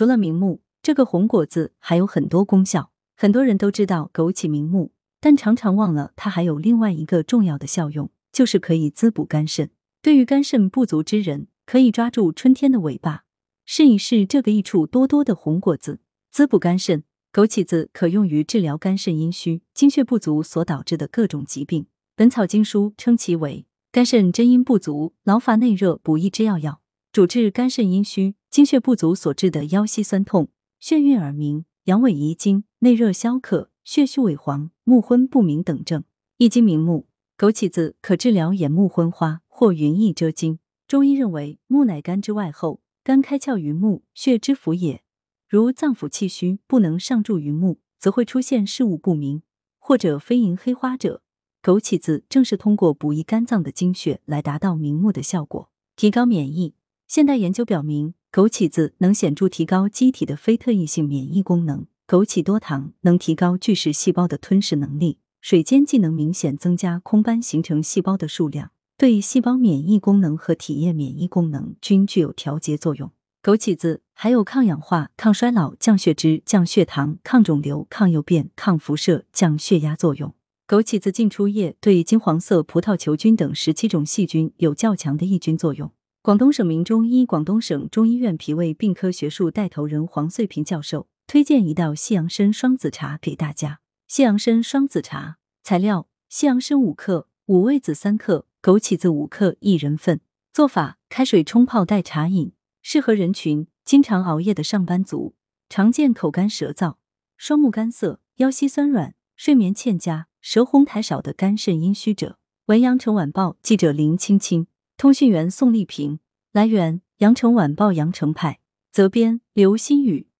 除了明目，这个红果子还有很多功效。很多人都知道枸杞明目，但常常忘了它还有另外一个重要的效用，就是可以滋补肝肾。对于肝肾不足之人，可以抓住春天的尾巴，试一试这个益处多多的红果子，滋补肝肾。枸杞子可用于治疗肝肾阴虚、精血不足所导致的各种疾病。《本草经书》称其为肝肾真阴不足、劳乏内热补益之要药，主治肝肾阴虚、精血不足所致的腰膝酸痛、眩晕耳鸣、阳痿遗精、内热消渴、血虚萎黄、目昏不明等症。易经明目，枸杞子可治疗眼目昏花或云翳遮睛。中医认为，目乃肝之外候，肝开窍于目，血之府也。如脏腑气虚，不能上注于目，则会出现视物不明或者飞蝇黑花者。枸杞子正是通过补益肝脏的精血来达到明目的效果，提高免疫。现代研究表明，枸杞子能显著提高机体的非特异性免疫功能。枸杞多糖能提高巨噬细胞的吞噬能力，水煎既能明显增加空斑形成细胞的数量，对细胞免疫功能和体液免疫功能均具有调节作用。枸杞子还有抗氧化、抗衰老、降血脂、降血糖、抗肿瘤、抗诱变、抗辐射、降血压作用。枸杞子浸出液对金黄色葡萄球菌等十七种细菌有较强的抑菌作用。广东省名中医广东省中医院脾胃病科学术带头人黄穗平教授推荐一道西洋参双子茶给大家。西洋参双子茶材料：西洋参五克，五味子三克，枸杞子五克，一人份。做法：开水冲泡代茶饮。适合人群：经常熬夜的上班族，常见口干舌燥、双目干涩、腰膝酸软、睡眠欠佳、舌红苔少的肝肾阴虚者。文阳城晚报记者林青青，通讯员宋丽萍。来源：羊城晚报羊城派，责编：刘新宇。